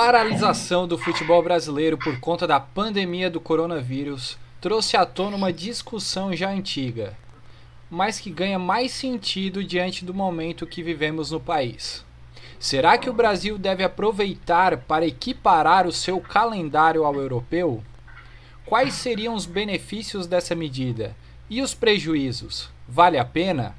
paralisação do futebol brasileiro por conta da pandemia do coronavírus trouxe à tona uma discussão já antiga, mas que ganha mais sentido diante do momento que vivemos no país. Será que o Brasil deve aproveitar para equiparar o seu calendário ao europeu? Quais seriam os benefícios dessa medida? E os prejuízos? Vale a pena?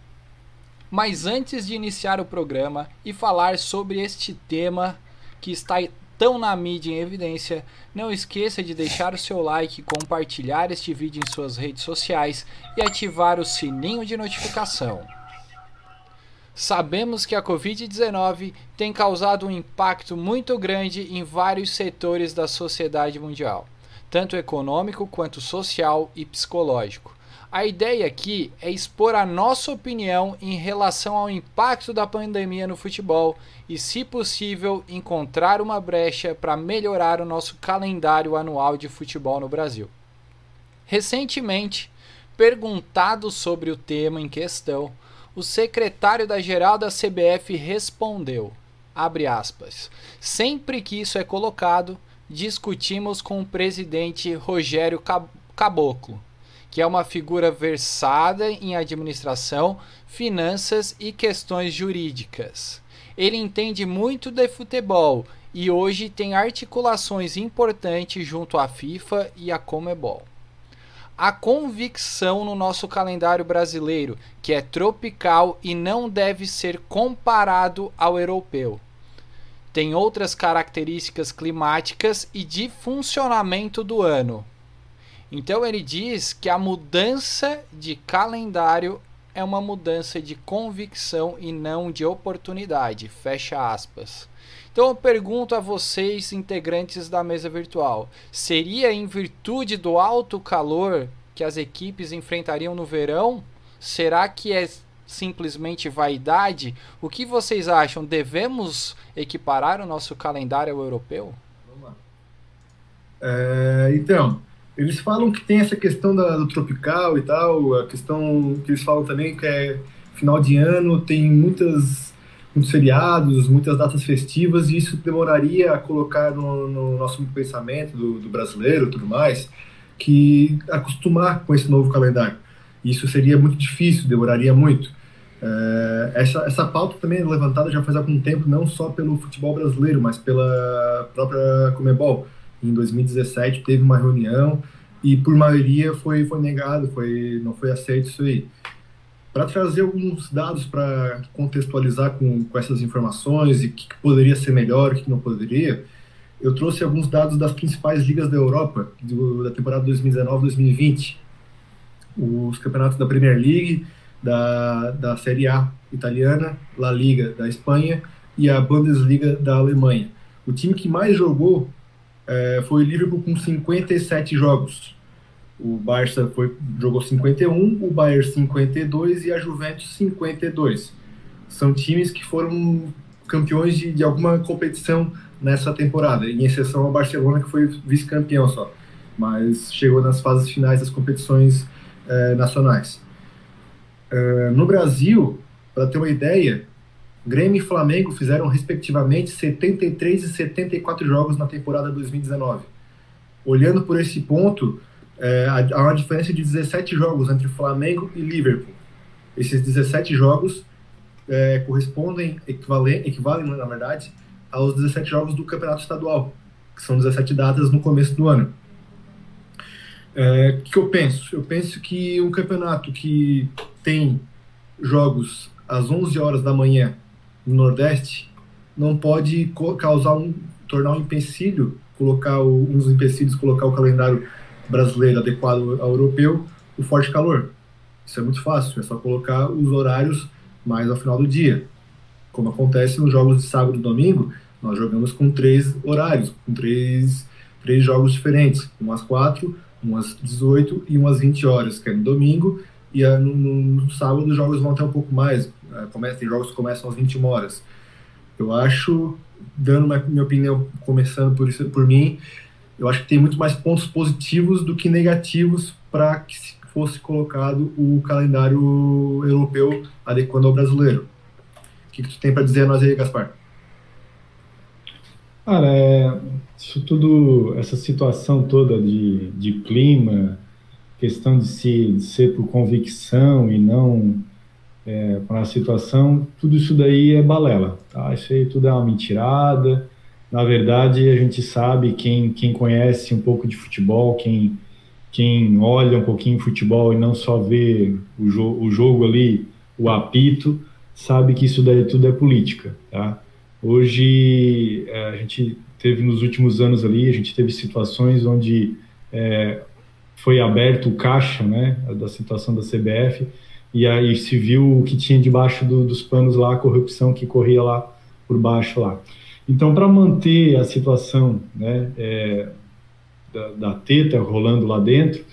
Mas antes de iniciar o programa e falar sobre este tema que está tão na mídia em evidência, não esqueça de deixar o seu like, compartilhar este vídeo em suas redes sociais e ativar o sininho de notificação. Sabemos que a Covid-19 tem causado um impacto muito grande em vários setores da sociedade mundial, tanto econômico quanto social e psicológico. A ideia aqui é expor a nossa opinião em relação ao impacto da pandemia no futebol e, se possível, encontrar uma brecha para melhorar o nosso calendário anual de futebol no Brasil. Recentemente, perguntado sobre o tema em questão, o secretário da geral da CBF respondeu: aspas. Sempre que isso é colocado, discutimos com o presidente Rogério Caboclo que é uma figura versada em administração, finanças e questões jurídicas. Ele entende muito de futebol e hoje tem articulações importantes junto à FIFA e à Comebol. A convicção no nosso calendário brasileiro, que é tropical e não deve ser comparado ao europeu. Tem outras características climáticas e de funcionamento do ano. Então ele diz que a mudança de calendário é uma mudança de convicção e não de oportunidade. Fecha aspas. Então eu pergunto a vocês, integrantes da mesa virtual: seria em virtude do alto calor que as equipes enfrentariam no verão? Será que é simplesmente vaidade? O que vocês acham? Devemos equiparar o nosso calendário ao europeu? É, então, eles falam que tem essa questão da, do tropical e tal, a questão que eles falam também que é final de ano, tem muitas, muitos feriados, muitas datas festivas, e isso demoraria a colocar no, no nosso pensamento do, do brasileiro e tudo mais, que acostumar com esse novo calendário. Isso seria muito difícil, demoraria muito. É, essa, essa pauta também é levantada já faz algum tempo, não só pelo futebol brasileiro, mas pela própria Comebol em 2017 teve uma reunião e por maioria foi foi negado, foi não foi aceito isso aí. Para trazer alguns dados para contextualizar com, com essas informações e o que, que, poderia ser melhor, o que, que não poderia, eu trouxe alguns dados das principais ligas da Europa do, da temporada 2019-2020. Os campeonatos da Premier League, da, da Série A italiana, La Liga da Espanha e a Bundesliga da Alemanha. O time que mais jogou é, foi o Liverpool com 57 jogos. O Barça foi, jogou 51, o Bayern 52 e a Juventus 52. São times que foram campeões de, de alguma competição nessa temporada, em exceção ao Barcelona, que foi vice-campeão só, mas chegou nas fases finais das competições é, nacionais. É, no Brasil, para ter uma ideia, Grêmio e Flamengo fizeram respectivamente 73 e 74 jogos na temporada 2019. Olhando por esse ponto, é, há uma diferença de 17 jogos entre Flamengo e Liverpool. Esses 17 jogos é, correspondem, equivalem, equivalem, na verdade, aos 17 jogos do Campeonato Estadual, que são 17 datas no começo do ano. É, o que eu penso? Eu penso que um campeonato que tem jogos às 11 horas da manhã no Nordeste não pode causar um tornar um empecilho, colocar o, um dos empecilhos, colocar o calendário brasileiro adequado ao europeu, o forte calor. Isso é muito fácil, é só colocar os horários mais ao final do dia. Como acontece nos jogos de sábado e domingo, nós jogamos com três horários, com três, três jogos diferentes, um às quatro, um às 18 e um às 20 horas, que é no domingo, e no, no, no sábado os jogos vão até um pouco mais, é, começa, tem jogos que começam às 21 horas. Eu acho, dando uma, minha opinião, começando por, isso, por mim, eu acho que tem muito mais pontos positivos do que negativos para que fosse colocado o calendário europeu adequando ao brasileiro. O que, que tu tem para dizer a nós aí, Gaspar? Cara, é, isso tudo, essa situação toda de, de clima, questão de, se, de ser por convicção e não é, para a situação, tudo isso daí é balela, tá? Isso aí tudo é uma mentirada. Na verdade, a gente sabe, quem, quem conhece um pouco de futebol, quem, quem olha um pouquinho futebol e não só vê o, jo o jogo ali, o apito, sabe que isso daí tudo é política, tá? Hoje, é, a gente teve nos últimos anos ali, a gente teve situações onde é, foi aberto o caixa, né, da situação da CBF, e aí se viu o que tinha debaixo do, dos panos lá, a corrupção que corria lá por baixo lá. Então, para manter a situação né, é, da, da, teta rolando lá dentro,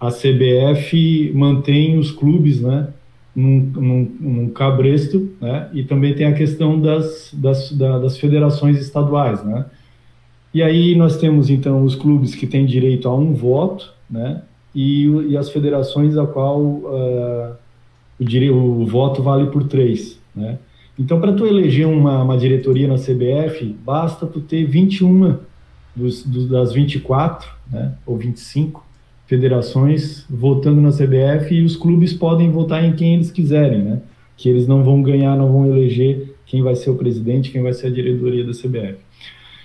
a CBF mantém os clubes né, num, num, num cabresto, né, e também tem a questão das, das, das federações estaduais. Né. E aí nós temos, então, os clubes que têm direito a um voto, né, e, e as federações a qual uh, o, o voto vale por três, né? Então, para tu eleger uma, uma, diretoria na CBF, basta tu ter 21 dos, dos, das 24, né, ou 25 federações votando na CBF e os clubes podem votar em quem eles quiserem, né? Que eles não vão ganhar, não vão eleger quem vai ser o presidente, quem vai ser a diretoria da CBF.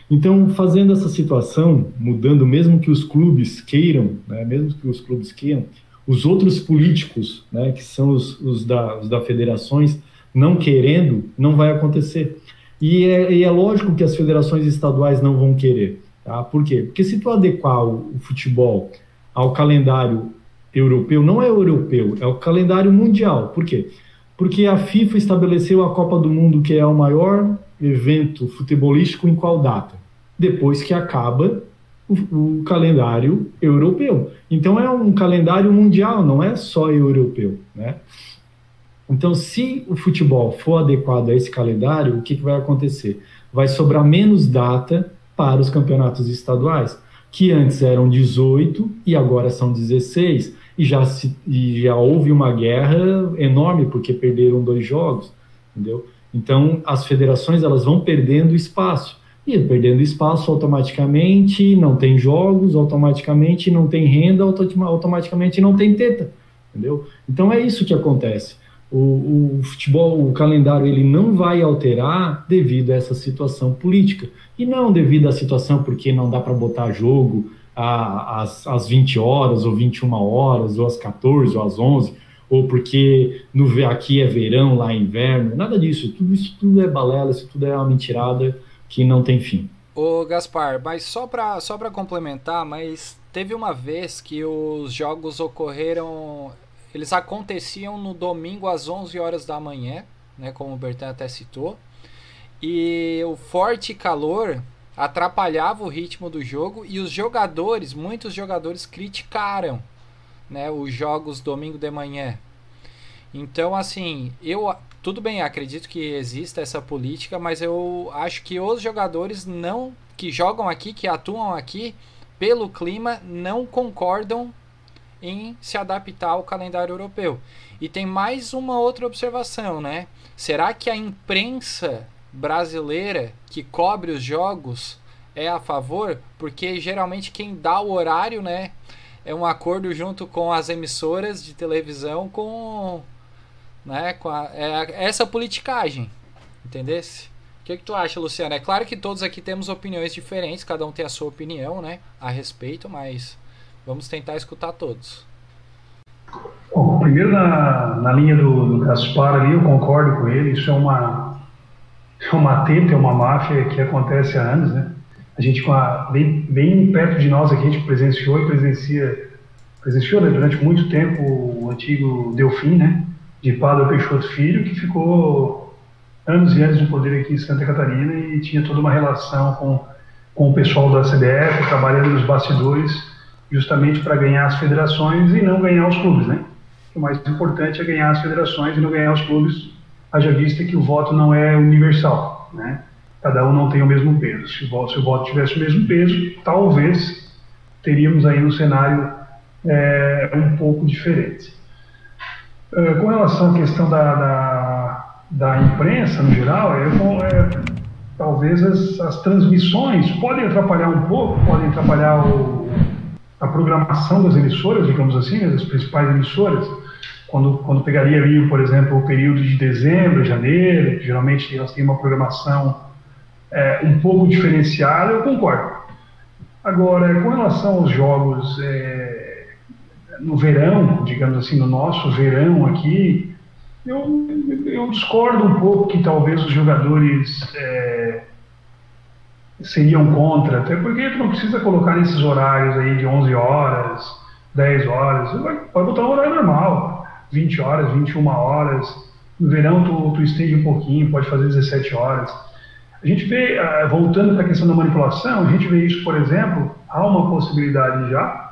Então, fazendo essa situação, mudando, mesmo que os clubes queiram, né, mesmo que os clubes queiram, os outros políticos, né, que são os, os, da, os da federações, não querendo, não vai acontecer. E é, e é, lógico que as federações estaduais não vão querer. Tá? Por quê? Porque se tu adequar o, o futebol ao calendário europeu, não é europeu, é o calendário mundial. Por quê? Porque a FIFA estabeleceu a Copa do Mundo, que é o maior evento futebolístico, em qual data? Depois que acaba o, o calendário europeu. Então é um calendário mundial, não é só europeu, né? Então, se o futebol for adequado a esse calendário, o que, que vai acontecer? Vai sobrar menos data para os campeonatos estaduais, que antes eram 18 e agora são 16, e já, se, e já houve uma guerra enorme porque perderam dois jogos, entendeu? Então, as federações elas vão perdendo espaço. E perdendo espaço automaticamente, não tem jogos, automaticamente não tem renda, automaticamente não tem teta, entendeu? Então é isso que acontece. O, o, futebol, o calendário, ele não vai alterar devido a essa situação política. E não devido à situação porque não dá para botar jogo às, às 20 horas, ou 21 horas, ou às 14, ou às 11, ou porque no, aqui é verão, lá é inverno, nada disso. Tudo isso tudo é balela, isso tudo é uma mentirada que não tem fim. Ô Gaspar, mas só para só complementar, mas teve uma vez que os jogos ocorreram, eles aconteciam no domingo às 11 horas da manhã, né, como o Bertan até citou, e o forte calor atrapalhava o ritmo do jogo e os jogadores, muitos jogadores criticaram, né, os jogos domingo de manhã. Então, assim, eu tudo bem, acredito que exista essa política, mas eu acho que os jogadores não que jogam aqui, que atuam aqui, pelo clima, não concordam em se adaptar ao calendário europeu. E tem mais uma outra observação, né? Será que a imprensa brasileira que cobre os jogos é a favor? Porque geralmente quem dá o horário, né, é um acordo junto com as emissoras de televisão com né? Com a, é, essa politicagem, entendesse? O que, que tu acha, Luciano? É claro que todos aqui temos opiniões diferentes, cada um tem a sua opinião, né? A respeito, mas vamos tentar escutar todos. Bom, primeiro na, na linha do, do Gaspar ali, eu concordo com ele, isso é uma, é uma teta, é uma máfia que acontece há anos, né? A gente, a, bem, bem perto de nós aqui, a gente presenciou e presencia, presenciou né, durante muito tempo o antigo Delfim, né? De Padre Peixoto Filho, que ficou anos e anos de poder aqui em Santa Catarina e tinha toda uma relação com, com o pessoal da CBF, trabalhando nos bastidores, justamente para ganhar as federações e não ganhar os clubes, né? O mais importante é ganhar as federações e não ganhar os clubes, haja vista que o voto não é universal, né? Cada um não tem o mesmo peso. Se o voto, se o voto tivesse o mesmo peso, talvez teríamos aí um cenário é, um pouco diferente. É, com relação à questão da, da, da imprensa, no geral, é, é, talvez as, as transmissões podem atrapalhar um pouco, podem atrapalhar o, a programação das emissoras, digamos assim, das principais emissoras, quando, quando pegaria ali, por exemplo, o período de dezembro, janeiro, geralmente elas têm uma programação é, um pouco diferenciada, eu concordo. Agora, com relação aos jogos é, no verão, digamos assim, no nosso verão aqui, eu, eu discordo um pouco que talvez os jogadores é, seriam contra, até porque tu não precisa colocar nesses horários aí de 11 horas, 10 horas, vai, botar um horário normal, 20 horas, 21 horas. No verão tu, tu estende um pouquinho, pode fazer 17 horas. A gente vê, ah, voltando para a questão da manipulação, a gente vê isso, por exemplo, há uma possibilidade já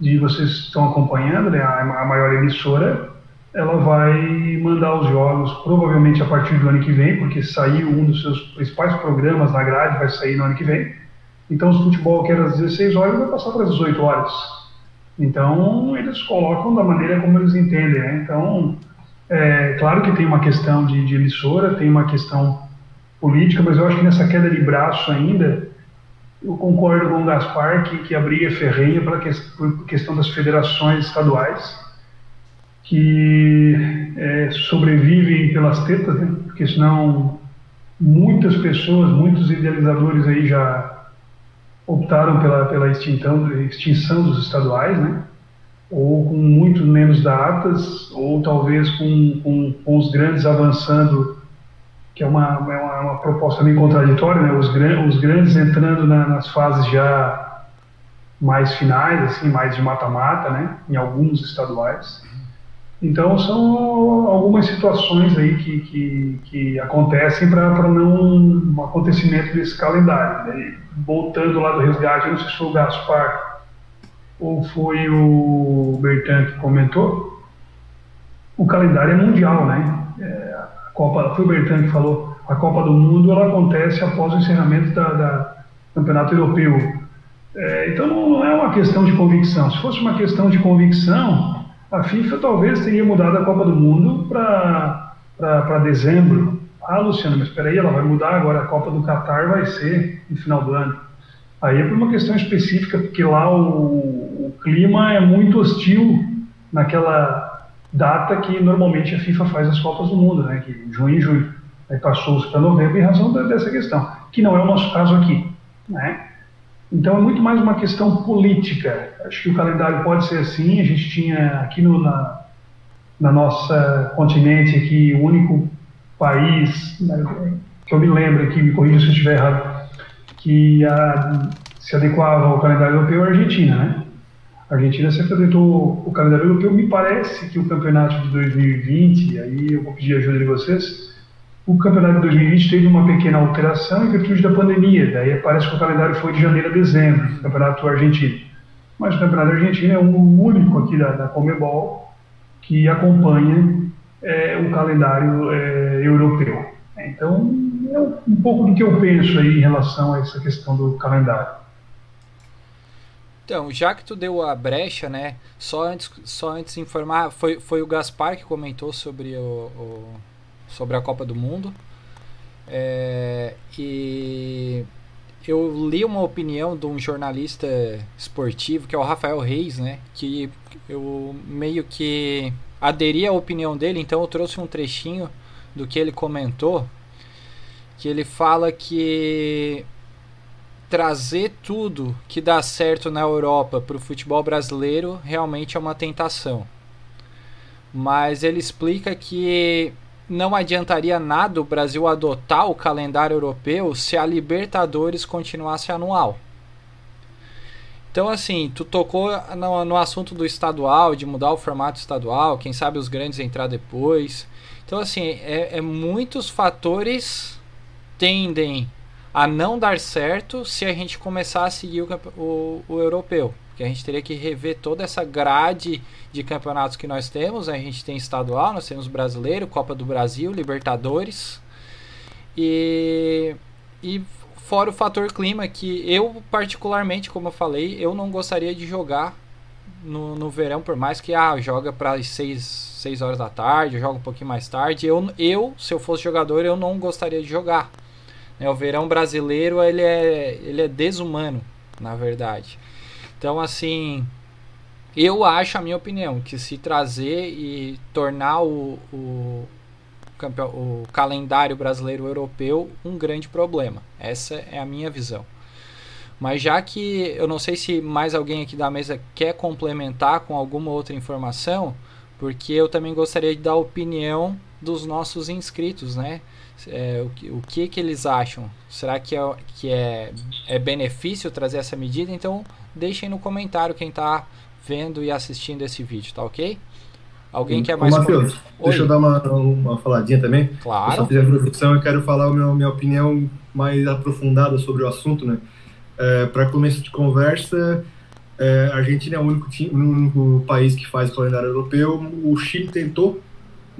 de vocês estão acompanhando, né, a maior emissora, ela vai mandar os jogos provavelmente a partir do ano que vem, porque saiu um dos seus principais programas na grade, vai sair no ano que vem. Então, o futebol que era às 16 horas vai passar para as 18 horas. Então, eles colocam da maneira como eles entendem. Né? Então, é claro que tem uma questão de, de emissora, tem uma questão política, mas eu acho que nessa queda de braço ainda, eu concordo com o Gaspar que, que a briga é ferrenha pela que, por questão das federações estaduais, que é, sobrevivem pelas tetas, né? porque senão muitas pessoas, muitos idealizadores aí já optaram pela, pela extinção, extinção dos estaduais, né? ou com muito menos datas, ou talvez com, com, com os grandes avançando que é uma, uma, uma proposta meio contraditória, né? os, gran, os grandes entrando na, nas fases já mais finais, assim, mais de mata-mata, né? em alguns estaduais. Então, são algumas situações aí que, que, que acontecem para não um acontecimento desse calendário. Né? Voltando lá do resgate, não sei se foi o Gaspar ou foi o Bertan que comentou, o calendário é mundial, né? É, Copa, foi o Bertan que falou, a Copa do Mundo ela acontece após o encerramento da, da Campeonato Europeu. É, então não é uma questão de convicção. Se fosse uma questão de convicção, a FIFA talvez teria mudado a Copa do Mundo para dezembro. Ah, Luciano, mas espera aí, ela vai mudar agora, a Copa do Catar vai ser no final do ano. Aí é por uma questão específica, porque lá o, o clima é muito hostil naquela data que normalmente a FIFA faz as Copas do Mundo, né, que junho e julho. Aí passou-se para novembro em razão dessa questão, que não é o nosso caso aqui. Né? Então é muito mais uma questão política. Acho que o calendário pode ser assim. A gente tinha aqui no, na, na nossa continente aqui o único país né, que eu me lembro aqui, me corrija se eu estiver errado, que a, se adequava ao calendário europeu é a Argentina, né? A Argentina sempre adotou o calendário europeu. Me parece que o campeonato de 2020, aí eu vou pedir ajuda de vocês, o campeonato de 2020 teve uma pequena alteração em virtude da pandemia. Daí parece que o calendário foi de janeiro a dezembro, o campeonato argentino. Mas o campeonato argentino é o único aqui da, da Comebol que acompanha é, o calendário é, europeu. Então, é um pouco do que eu penso aí em relação a essa questão do calendário. Então, já que tu deu a brecha, né? Só antes, só antes informar, foi, foi o Gaspar que comentou sobre, o, o sobre a Copa do Mundo. É, e eu li uma opinião de um jornalista esportivo, que é o Rafael Reis, né? Que eu meio que aderi à opinião dele, então eu trouxe um trechinho do que ele comentou. Que ele fala que trazer tudo que dá certo na Europa para o futebol brasileiro realmente é uma tentação. Mas ele explica que não adiantaria nada o Brasil adotar o calendário europeu se a Libertadores continuasse anual. Então, assim, tu tocou no, no, assunto do estadual, de mudar o formato estadual, quem sabe os grandes entrar depois. Então, assim, é, é muitos fatores tendem a não dar certo se a gente começar a seguir o, o, o europeu. Porque a gente teria que rever toda essa grade de campeonatos que nós temos. A gente tem estadual, nós temos brasileiro, Copa do Brasil, Libertadores. E, e fora o fator clima, que eu, particularmente, como eu falei, eu não gostaria de jogar no, no verão, por mais que ah, joga para as 6, 6 horas da tarde, joga um pouquinho mais tarde. Eu, eu, se eu fosse jogador, eu não gostaria de jogar Né? O verão brasileiro ele é, ele é desumano, na verdade. Então, assim, eu acho, a minha opinião, que se trazer e tornar o, o, o calendário brasileiro europeu um grande problema. Essa é a minha visão. Mas já que eu não sei se mais alguém aqui da mesa quer complementar com alguma outra informação, porque eu também gostaria de dar opinião dos nossos inscritos, né? É, o, que, o que que eles acham? Será que, é, que é, é benefício trazer essa medida? Então deixem no comentário quem está vendo e assistindo esse vídeo, tá ok? Alguém quer mais... Matheus, deixa eu dar uma, uma faladinha também. Claro. Eu só fiz a introdução e quero falar a minha, minha opinião mais aprofundada sobre o assunto, né? É, Para começo de conversa, é, a Argentina é o único, time, o único país que faz o calendário europeu. O Chile tentou,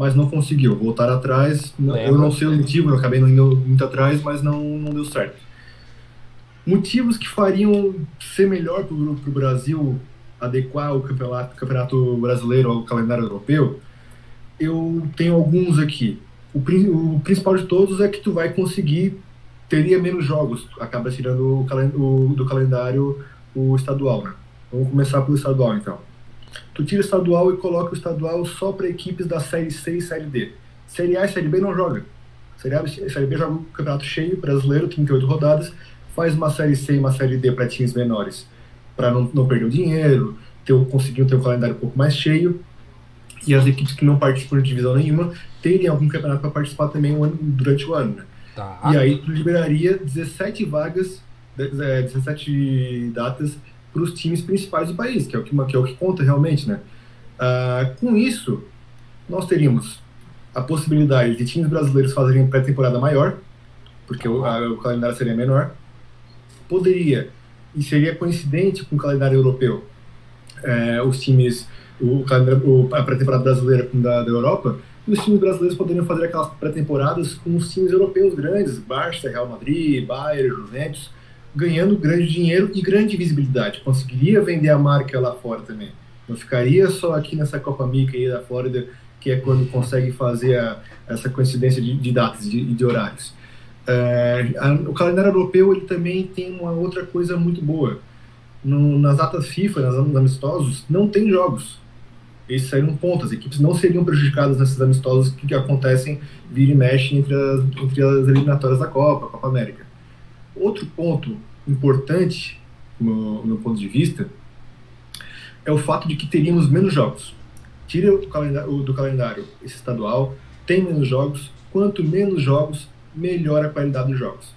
mas não conseguiu. Voltar atrás, Lembra. eu não sei o motivo, eu acabei não indo muito atrás, mas não, não deu certo. Motivos que fariam ser melhor para o Brasil adequar o campeonato, campeonato brasileiro ao calendário europeu, eu tenho alguns aqui. O, o, principal de todos é que tu vai conseguir teria menos jogos, acaba tirando o, o do calendário o estadual, né? Vamos começar pelo estadual então. Tu tira o estadual e coloca o estadual só para equipes da série C e série D. Série A e série B não joga. Série A e série B joga um campeonato cheio, brasileiro, 38 rodadas, faz uma série C e uma série D para times menores, para não, não perder o dinheiro, ter, conseguir ter um calendário um pouco mais cheio. E as equipes que não participam de divisão nenhuma terem algum campeonato para participar também durante o ano. Né? Tá. E aí tu liberaria 17 vagas, 17 é, datas para os times principais do país, que é o que, que, é o que conta realmente, né? Uh, com isso, nós teríamos a possibilidade de times brasileiros fazerem pré-temporada maior, porque o, a, o, calendário seria menor. Poderia, e seria coincidente com o calendário europeu, é, os times, o, o a pré-temporada brasileira com da, da Europa, e os times brasileiros poderiam fazer aquelas pré-temporadas com os times europeus grandes, Barça, Real Madrid, Bayern, Juventus, ganhando grande dinheiro e grande visibilidade. Conseguiria vender a marca lá fora também. Não ficaria só aqui nessa Copa Mica aí da Flórida, que é quando consegue fazer a, essa coincidência de, de datas e de, de, horários. É, a, o calendário europeu ele também tem uma outra coisa muito boa. No, nas datas FIFA, nas, amistosos, não tem jogos. Esses saíram pontos. As equipes não seriam prejudicadas nesses amistosos que, que acontecem vira e mexe entre as, entre as eliminatórias da Copa, Copa América. Outro ponto importante, no meu ponto de vista, é o fato de que teríamos menos jogos. Tira o calendário, do calendário esse estadual, tem menos jogos. Quanto menos jogos, melhor a qualidade dos jogos.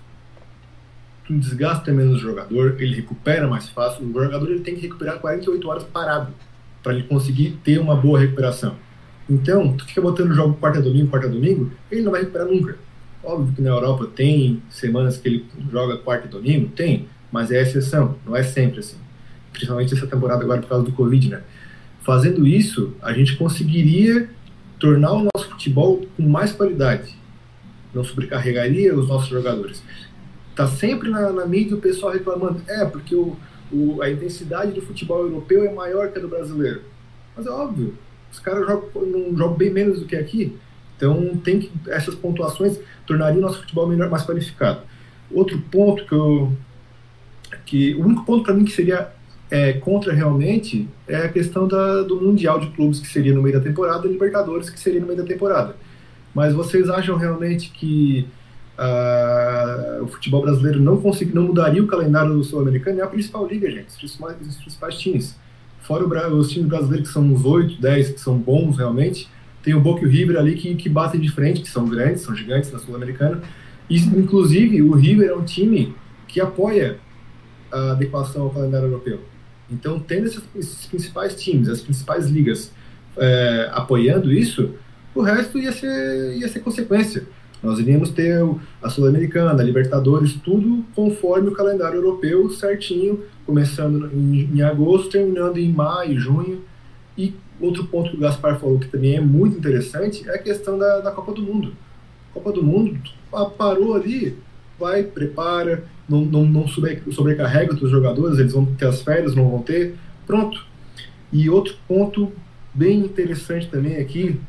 Tu desgasta menos o jogador, ele recupera mais fácil. O jogador ele tem que recuperar 48 horas parado para ele conseguir ter uma boa recuperação. Então, tu fica botando o jogo quarta domingo, quarta domingo, ele não vai recuperar nunca. Óbvio que na Europa tem semanas que ele joga quarta e domingo, tem, mas é exceção, não é sempre assim. Principalmente essa temporada agora por causa do Covid, né? Fazendo isso, a gente conseguiria tornar o nosso futebol com mais qualidade. Não sobrecarregaria os nossos jogadores. Tá sempre na, na mídia o pessoal reclamando, é, porque o, o, a intensidade do futebol europeu é maior que a do brasileiro. Mas é óbvio, os caras jogam, jogam bem menos do que aqui. Então, tem que, essas pontuações tornariam o nosso futebol melhor, mais qualificado. Outro ponto que eu. Que, o único ponto para mim que seria é, contra realmente é a questão da, do Mundial de Clubes, que seria no meio da temporada, e Libertadores, que seria no meio da temporada. Mas vocês acham realmente que uh, o futebol brasileiro não, consegui, não mudaria o calendário do Sul-Americano? É a principal liga, gente, os principais, os principais times. Fora o, os times brasileiros, que são uns 8, 10, que são bons realmente, tem o Boca e o River ali que, que batem de frente, que são grandes, são gigantes na Sul-Americana. E, inclusive, o River é um time que apoia a adequação ao calendário europeu. Então, tendo esses, esses principais times, as principais ligas é, apoiando isso, o resto ia ser, ia ser consequência. Nós iríamos ter a Sul-Americana, a Libertadores, tudo conforme o calendário europeu certinho, começando em, em agosto, terminando em maio, junho, e outro ponto que o Gaspar falou que também é muito interessante é a questão da, da Copa do Mundo. Copa do Mundo, parou ali, vai, prepara, não, não, não sobrecarrega os jogadores, eles vão ter as férias, não vão ter, pronto. E outro ponto bem interessante também aqui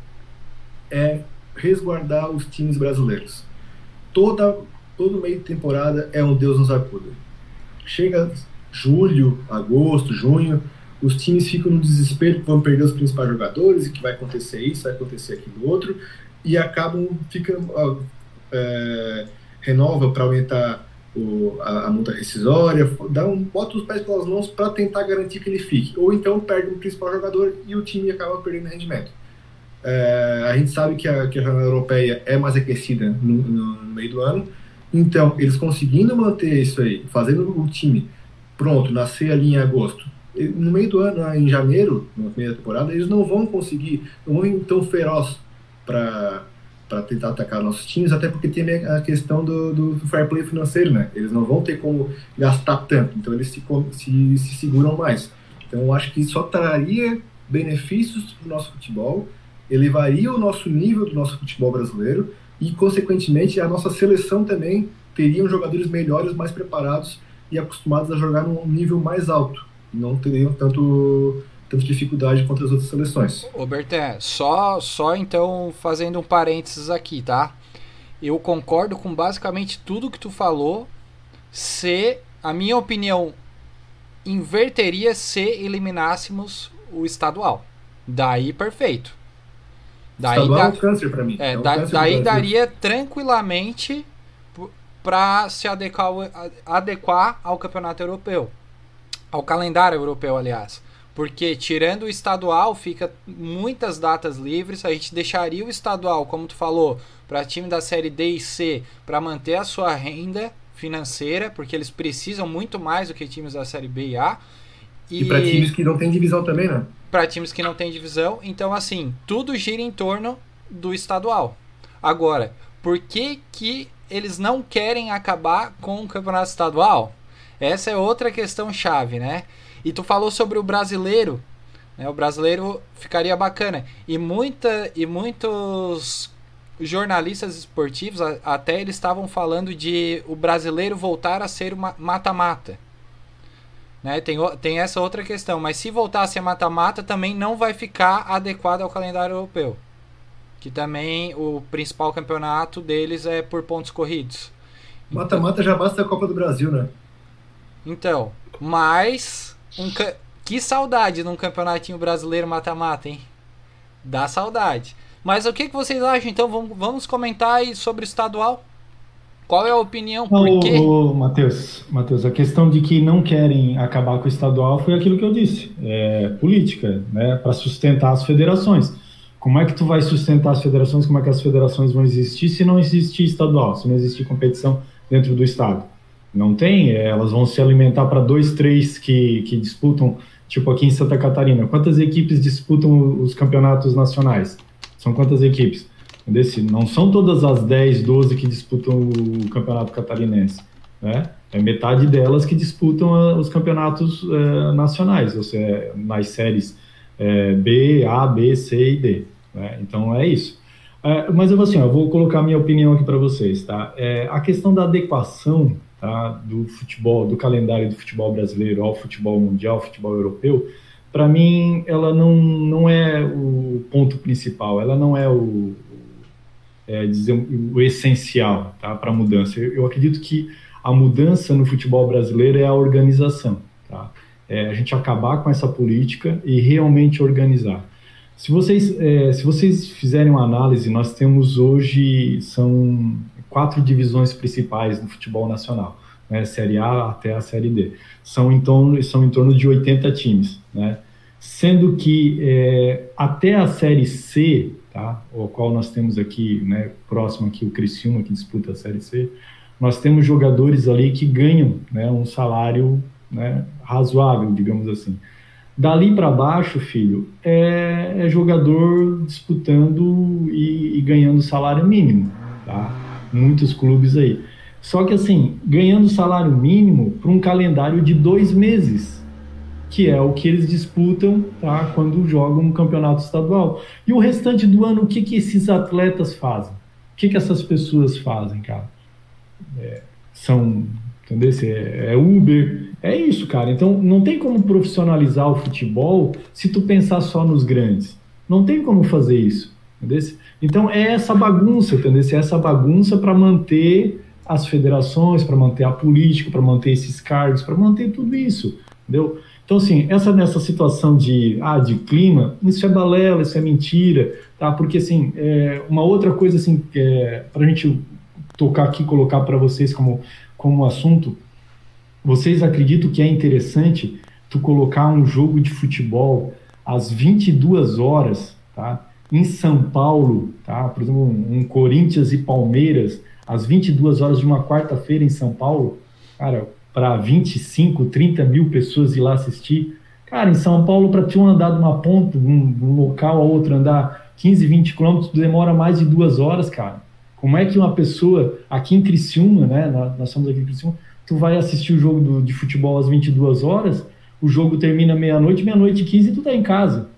é resguardar os times brasileiros. Toda todo meio de temporada é um Deus nos acuda. Chega julho, agosto, junho, os times ficam no desespero que vão perder os principais jogadores e que vai acontecer isso, vai acontecer aquilo outro, e acabam, ficam, é, renova para aumentar o, a, a, multa rescisória, dá um, bota os pés pelas mãos para tentar garantir que ele fique, ou então perde o principal jogador e o time acaba perdendo rendimento. É, a gente sabe que a, que a jornada europeia é mais aquecida no, no, no meio do ano, então eles conseguindo manter isso aí, fazendo o time pronto, nascer ali em agosto, no meio do ano, em janeiro, na primeira temporada, eles não vão conseguir, não vão ir tão feroz para para tentar atacar nossos times, até porque tem a questão do, do, fair play financeiro, né? Eles não vão ter como gastar tanto, então eles se, se, se seguram mais. Então eu acho que só traria benefícios para o nosso futebol, elevaria o nosso nível do nosso futebol brasileiro e, consequentemente, a nossa seleção também teriam jogadores melhores, mais preparados e acostumados a jogar num nível mais alto. Não teriam tanto, tanta dificuldade contra as outras seleções. Ô Berté, só, só então fazendo um parênteses aqui, tá? Eu concordo com basicamente tudo que tu falou. Se a minha opinião inverteria se eliminássemos o estadual. Daí perfeito. Daí estadual dá, é um câncer para mim. É, é um da, daí daria tranquilamente para se adequar, adequar ao campeonato europeu. Ao calendário europeu, aliás. Porque tirando o estadual, fica muitas datas livres. A gente deixaria o estadual, como tu falou, para time da série D e C para manter a sua renda financeira, porque eles precisam muito mais do que times da série B e A. E, e para times que não tem divisão também, né? Para times que não tem divisão. Então, assim, tudo gira em torno do estadual. Agora, por que, que eles não querem acabar com o campeonato estadual? Essa é outra questão chave, né? E tu falou sobre o brasileiro, né? O brasileiro ficaria bacana. E muita e muitos jornalistas esportivos até eles estavam falando de o brasileiro voltar a ser uma mata-mata. Né? Tem, tem essa outra questão, mas se voltar a ser mata-mata também não vai ficar adequado ao calendário europeu que também o principal campeonato deles é por pontos corridos. Mata-mata já basta a Copa do Brasil, né? Então, mas um ca... que saudade num campeonatinho brasileiro mata-mata, hein? Dá saudade. Mas o que, que vocês acham? Então vamos, vamos comentar aí sobre o estadual. Qual é a opinião? Por quê? Matheus, Matheus, a questão de que não querem acabar com o estadual foi aquilo que eu disse. É política, né? Para sustentar as federações. Como é que tu vai sustentar as federações? Como é que as federações vão existir se não existir estadual, se não existir competição dentro do estado? Não tem, é, elas vão se alimentar para dois, três que, que disputam, tipo aqui em Santa Catarina. Quantas equipes disputam os campeonatos nacionais? São quantas equipes? Desse, não são todas as 10, 12 que disputam o campeonato catarinense. Né? É metade delas que disputam uh, os campeonatos uh, nacionais, ou seja, nas séries uh, B, A, B, C e D. Né? Então é isso. É, mas eu assim, eu vou colocar minha opinião aqui para vocês, tá? É, a questão da adequação tá, do futebol, do calendário do futebol brasileiro ao futebol mundial, futebol europeu, para mim ela não, não é o ponto principal, ela não é o, é, dizer, o essencial tá, para a mudança. Eu, eu, acredito que a mudança no futebol brasileiro é a organização, tá? É a gente acabar com essa política e realmente organizar. Se vocês, é, se vocês fizerem uma análise, nós temos hoje são quatro divisões principais do futebol nacional, né, Série A até a Série D. São em torno, são em torno de 80 times, né? Sendo que é, até a Série C, tá, o qual nós temos aqui, né, próximo aqui o Criciúma que disputa a Série C, nós temos jogadores ali que ganham, né, um salário, né, razoável, digamos assim. Dali para baixo, filho, é, é jogador disputando e, e, ganhando salário mínimo, tá? Muitos clubes aí. Só que assim, ganhando salário mínimo para um calendário de dois meses, que é o que eles disputam, tá? Quando jogam um campeonato estadual. E o restante do ano, o que que esses atletas fazem? O que que essas pessoas fazem, cara? É, são, entendeu? É, é Uber, é isso, cara. Então não tem como profissionalizar o futebol se tu pensar só nos grandes. Não tem como fazer isso. Então é essa bagunça, entendeu? É essa bagunça para manter as federações, para manter a política, para manter esses cargos, para manter tudo isso, entendeu? Então, assim, essa nessa situação de, ah, de clima, isso é balela, isso é mentira, tá? Porque, assim, é, uma outra coisa, assim, é, para a gente tocar aqui, colocar para vocês como, como assunto, vocês acreditam que é interessante tu colocar um jogo de futebol às 22 horas, tá? Em São Paulo, tá? Por exemplo, um Corinthians e Palmeiras, às 22 horas de uma quarta-feira em São Paulo, cara, para 25, 30 mil pessoas ir lá assistir. Cara, em São Paulo, para tu andar de uma ponta, de um, um local a outro, andar 15, 20 quilômetros, demora mais de duas horas, cara. Como é que uma pessoa aqui em Criciúma, né? Nós somos aqui em Criciúma, tu vai assistir o jogo do, de futebol às 22 horas, o jogo termina meia-noite, meia-noite e 15 e tu tá em casa.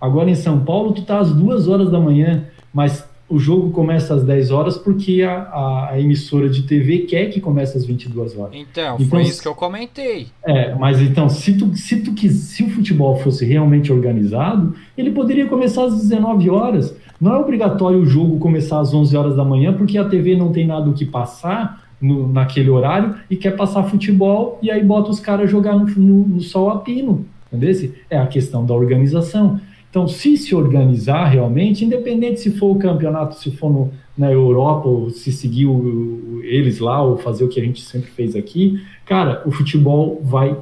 Agora em São Paulo, tu tá às duas horas da manhã, mas o jogo começa às 10 horas porque a, a, a, emissora de TV quer que comece às 22 horas. Então, então foi isso que eu comentei. É, mas então, se, tu, se, tu, se o futebol fosse realmente organizado, ele poderia começar às 19 horas. Não é obrigatório o jogo começar às 11 horas da manhã, porque a TV não tem nada o que passar no, naquele horário e quer passar futebol e aí bota os caras jogar no, no, no sol a pino. Entendeu? É a questão da organização. Então, se se organizar realmente, independente se for o campeonato, se for no, na Europa, ou se seguir o, eles lá, ou fazer o que a gente sempre fez aqui, cara, o futebol vai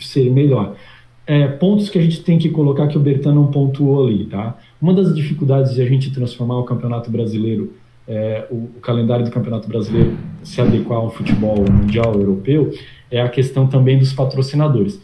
ser melhor. É, pontos que a gente tem que colocar que o Bertan não pontuou ali, tá? Uma das dificuldades de a gente transformar o Campeonato Brasileiro, é, o, o, calendário do Campeonato Brasileiro se adequar ao futebol mundial europeu, é a questão também dos patrocinadores.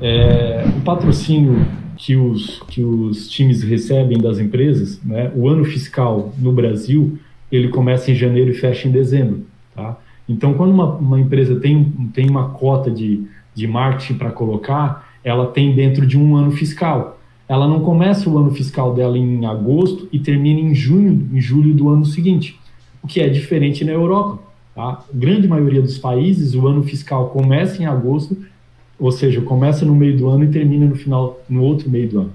É, o patrocínio que os, que os times recebem das empresas, né, o ano fiscal no Brasil, ele começa em janeiro e fecha em dezembro. Tá? Então, quando uma, uma empresa tem, tem uma cota de, de marketing para colocar, ela tem dentro de um ano fiscal. Ela não começa o ano fiscal dela em agosto e termina em junho, em julho do ano seguinte, o que é diferente na Europa. Tá? A grande maioria dos países, o ano fiscal começa em agosto ou seja, começa no meio do ano e termina no final, no outro meio do ano.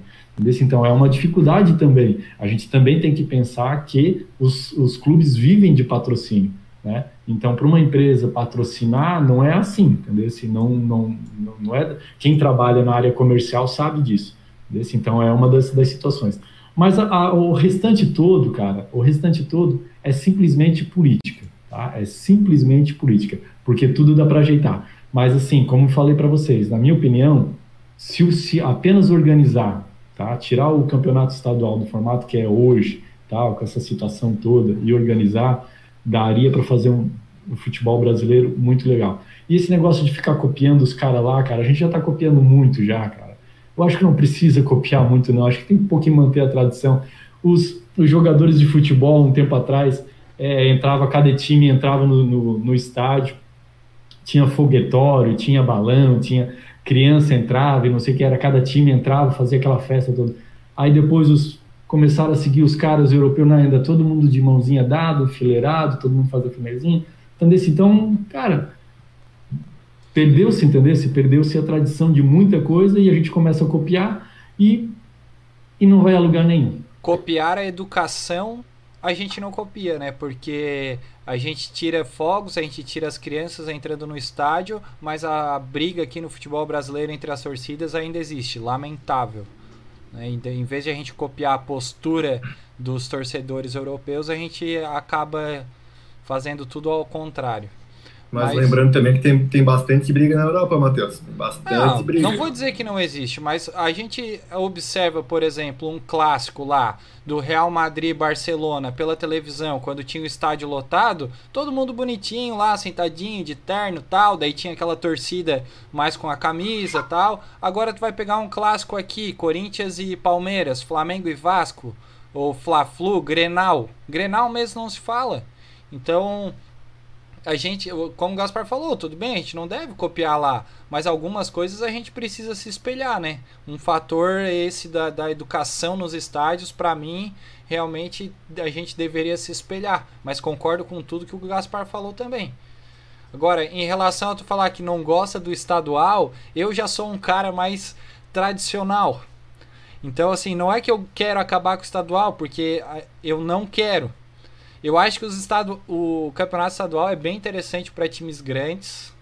Então, é uma dificuldade também. A gente também tem que pensar que os, os clubes vivem de patrocínio. Né? Então, para uma empresa patrocinar, não é assim, entendeu? Não, não, não é. Quem trabalha na área comercial sabe disso. Entendeu? Então, é uma das, das situações. Mas a, a, o restante todo, cara, o restante todo é simplesmente política. Tá? É simplesmente política, porque tudo dá para ajeitar. Mas, assim, como falei para vocês, na minha opinião, se, se apenas organizar, tá? tirar o campeonato estadual do formato que é hoje, tá? com essa situação toda, e organizar, daria para fazer um, um, futebol brasileiro muito legal. E esse negócio de ficar copiando os caras lá, cara, a gente já está copiando muito já, cara. Eu acho que não precisa copiar muito, não. Acho que tem um pouquinho manter a tradição. Os, os jogadores de futebol, um tempo atrás, é, entrava, cada time entrava no, no, no estádio, tinha foguetório, tinha balão, tinha criança entrava e não sei o que era, cada time entrava, fazia aquela festa toda. Aí depois os começaram a seguir os caras europeus na ainda todo mundo de mãozinha dada, fileirado, todo mundo fazia fileirinho. Então, então, cara, perdeu-se, entendeu? Se perdeu-se a tradição de muita coisa e a gente começa a copiar e, e não vai a lugar nenhum. Copiar a educação a gente não copia, né? Porque a gente tira fogos, a gente tira as crianças entrando no estádio, mas a briga aqui no futebol brasileiro entre as torcidas ainda existe. Lamentável. Né? Em vez de a gente copiar a postura dos torcedores europeus, a gente acaba fazendo tudo ao contrário. Mas, mas, lembrando também que tem, tem bastante briga na Europa, Matheus. Tem bastante não, briga. Não vou dizer que não existe, mas a gente observa, por exemplo, um clássico lá do Real Madrid Barcelona pela televisão, quando tinha o estádio lotado, todo mundo bonitinho lá, sentadinho, de terno tal, daí tinha aquela torcida mais com a camisa tal. Agora tu vai pegar um clássico aqui, Corinthians e Palmeiras, Flamengo e Vasco, ou Fla-Flu, Grenal. Grenal mesmo não se fala. Então, a gente, como o Gaspar falou, tudo bem, a gente não deve copiar lá, mas algumas coisas a gente precisa se espelhar, né? Um fator esse da, da educação nos estádios, para mim, realmente a gente deveria se espelhar, mas concordo com tudo que o Gaspar falou também. Agora, em relação a tu falar que não gosta do estadual, eu já sou um cara mais tradicional. Então, assim, não é que eu quero acabar com o estadual, porque eu não quero. Eu acho que os estado, o campeonato estadual é bem interessante para times grandes.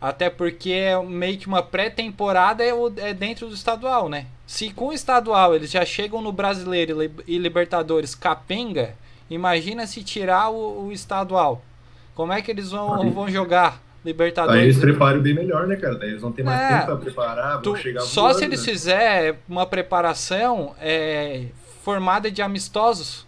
Até porque é meio que uma pré-temporada é, é, dentro do estadual, né? Se com o estadual eles já chegam no brasileiro e Libertadores capenga, imagina se tirar o, o estadual. Como é que eles vão, vão jogar Libertadores? Aí eles preparam bem melhor, né, cara? Daí eles vão ter mais é, tempo pra preparar, tu, chegar Só voando, se eles né? fizerem uma preparação é, formada de amistosos.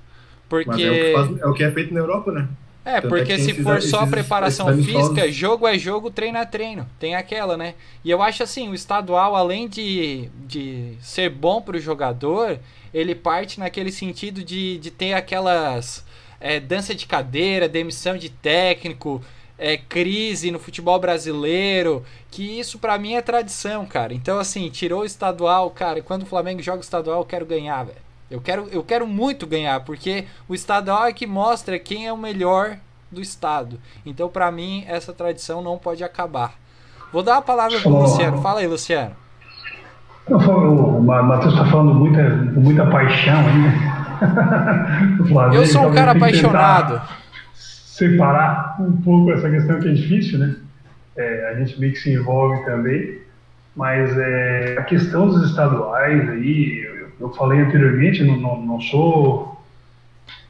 Porque... Mas é o, que faz, é o que é feito na Europa, né? É, Tanto porque é se for esses, só preparação esses física, jogo é jogo, treino é treino. Tem aquela, né? E eu acho assim, o estadual, além de, de ser bom para o jogador, ele parte naquele sentido de, de ter aquelas é, dança de cadeira, demissão de técnico, é, crise no futebol brasileiro, que isso para mim é tradição, cara. Então, assim, tirou o estadual, cara, quando o Flamengo joga o estadual, eu quero ganhar, velho. Eu quero, eu quero muito ganhar, porque o estadual é que mostra quem é o melhor do estado. Então, para mim, essa tradição não pode acabar. Vou dar a palavra pro Luciano. Fala aí, Luciano. O Matheus está falando muita, com muita paixão ainda. eu sou um cara apaixonado. Separar um pouco essa questão que é difícil, né? É, a gente meio que se envolve também, mas é, a questão dos estaduais aí, eu falei anteriormente, não, não, não sou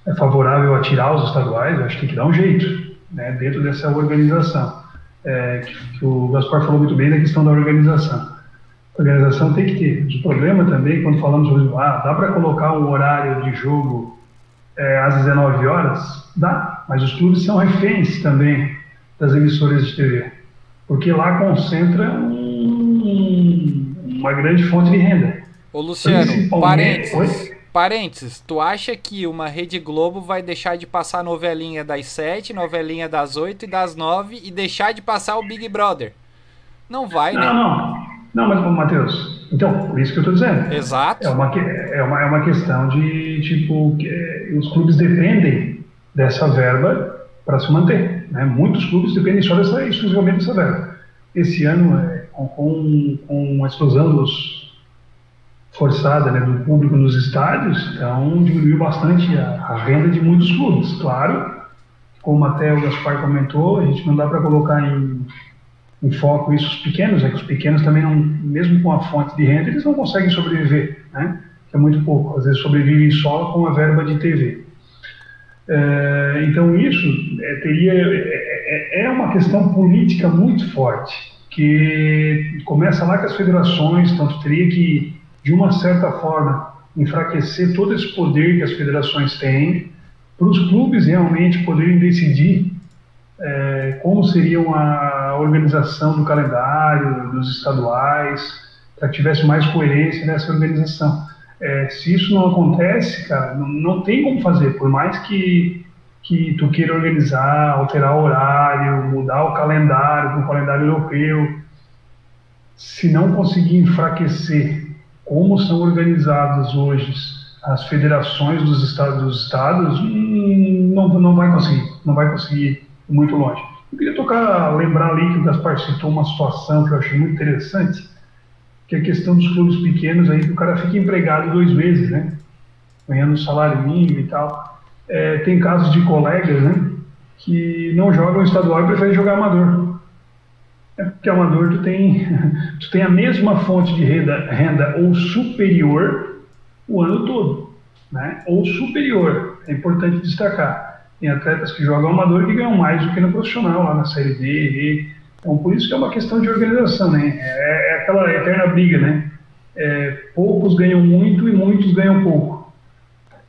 é, favorável a tirar os estaduais, acho que tem que dar um jeito, né, dentro dessa organização. É, que, que, o Gaspar falou muito bem da questão da organização. A organização tem que ter. O problema também, quando falamos sobre, ah, dá para colocar um horário de jogo é, às 19 horas? Dá, mas os clubes são reféns também das emissoras de TV, porque lá concentra um, uma grande fonte de renda. Ô Luciano, parênteses, parênteses, tu acha que uma Rede Globo vai deixar de passar novelinha das 7, novelinha das 8 e das 9 e deixar de passar o Big Brother? Não vai, não, né? Não, não, mas Matheus, então, por isso que eu estou dizendo. Exato. É uma, é, uma, é uma questão de, tipo, que, é, os clubes dependem dessa verba para se manter. Né? Muitos clubes dependem só dessa, exclusivamente dessa verba. Esse ano, é, com, com a explosão dos forçada né, do público nos estádios, então diminuiu bastante a, a, renda de muitos clubes. Claro, como até o Gaspar comentou, a gente não dá para colocar em, em, foco isso os pequenos, é que os pequenos também não, mesmo com a fonte de renda, eles não conseguem sobreviver, né? É muito pouco, às vezes sobrevivem só com a verba de TV. É, então isso é, teria é, é, é uma questão política muito forte que começa lá com as federações, tanto teria que de uma certa forma, enfraquecer todo esse poder que as federações têm, para os clubes realmente poderem decidir é, como seria a organização do calendário, dos estaduais, para que tivesse mais coerência nessa organização. É, se isso não acontece, cara, não, não, tem como fazer, por mais que, que tu queira organizar, alterar o horário, mudar o calendário para o calendário europeu, se não conseguir enfraquecer como são organizadas hoje as federações dos estados, dos estados hum, não, não vai conseguir, não vai conseguir ir muito longe. Eu queria tocar, lembrar ali que o Gaspar citou uma situação que eu achei muito interessante, que é a questão dos clubes pequenos aí, que o cara fica empregado dois meses, né? Ganhando salário mínimo e tal. É, tem casos de colegas, né? Que não jogam estadual e preferem jogar amador. É porque amador tu tem, tu tem a mesma fonte de renda, renda ou superior o ano todo, né? Ou superior, é importante destacar. Tem atletas que jogam amador que ganham mais do que no profissional, lá na Série D, E. Então, por isso que é uma questão de organização, né? É, é aquela eterna briga, né? É, poucos ganham muito e muitos ganham pouco.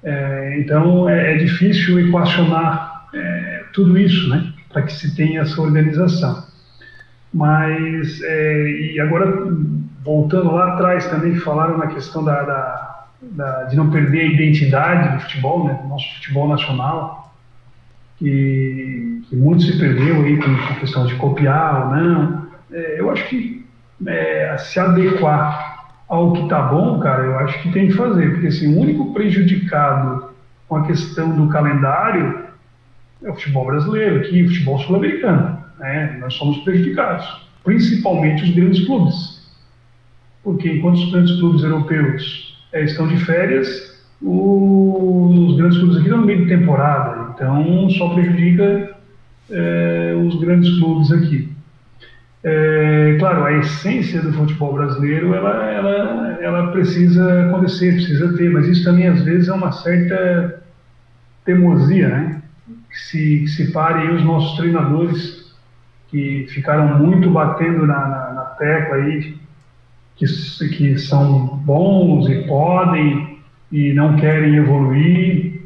É, então, é, é, difícil equacionar é, tudo isso, né? Para que se tenha essa organização. Mas, é, e agora, voltando lá atrás também, falaram na questão da, da, da, de não perder a identidade do futebol, né, do nosso futebol nacional, que, que muito se perdeu aí com a questão de copiar ou não. É, eu acho que é, se adequar ao que está bom, cara, eu acho que tem que fazer, porque assim, o único prejudicado com a questão do calendário é o futebol brasileiro aqui, o futebol sul-americano né, nós somos prejudicados, principalmente os grandes clubes. Porque enquanto os grandes clubes europeus é, estão de férias, os grandes clubes aqui estão no meio de temporada, Então, só prejudica é, os grandes clubes aqui. É, claro, a essência do futebol brasileiro ela, ela, ela precisa acontecer, precisa ter, mas isso também às vezes é uma certa teimosia, né? Que se, que se pare os nossos treinadores que ficaram muito batendo na, na, na tecla aí, que, que são bons e podem e não querem evoluir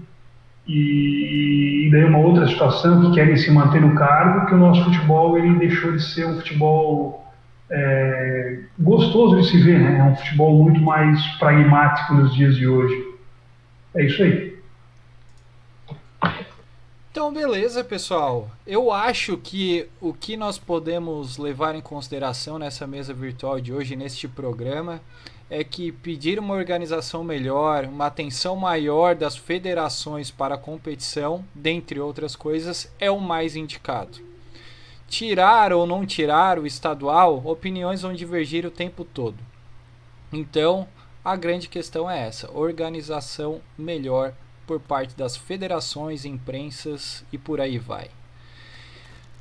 e, e daí uma outra situação que querem se manter no cargo, que o nosso futebol ele deixou de ser um futebol é, gostoso de se ver, né? É um futebol muito mais pragmático nos dias de hoje. É isso aí. Então, beleza, pessoal. Eu acho que o que nós podemos levar em consideração nessa mesa virtual de hoje, neste programa, é que pedir uma organização melhor, uma atenção maior das federações para a competição, dentre outras coisas, é o mais indicado. Tirar ou não tirar o estadual, opiniões vão divergir o tempo todo. Então, a grande questão é essa: organização melhor por parte das federações, imprensas e por aí vai.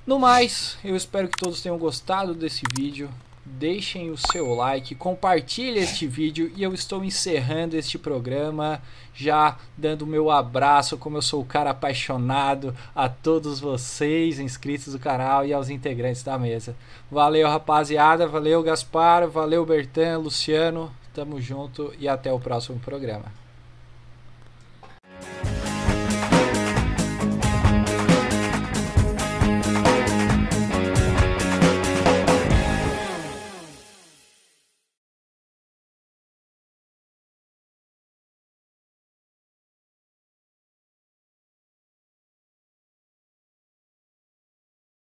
No mais, eu espero que todos tenham gostado desse vídeo deixem o seu like, compartilhe este vídeo e eu estou encerrando este programa já dando o meu abraço, como eu sou o cara apaixonado a todos vocês inscritos do canal e aos integrantes da mesa. Valeu, rapaziada, valeu Gaspar, valeu Bertan, Luciano, tamo junto e até o próximo programa.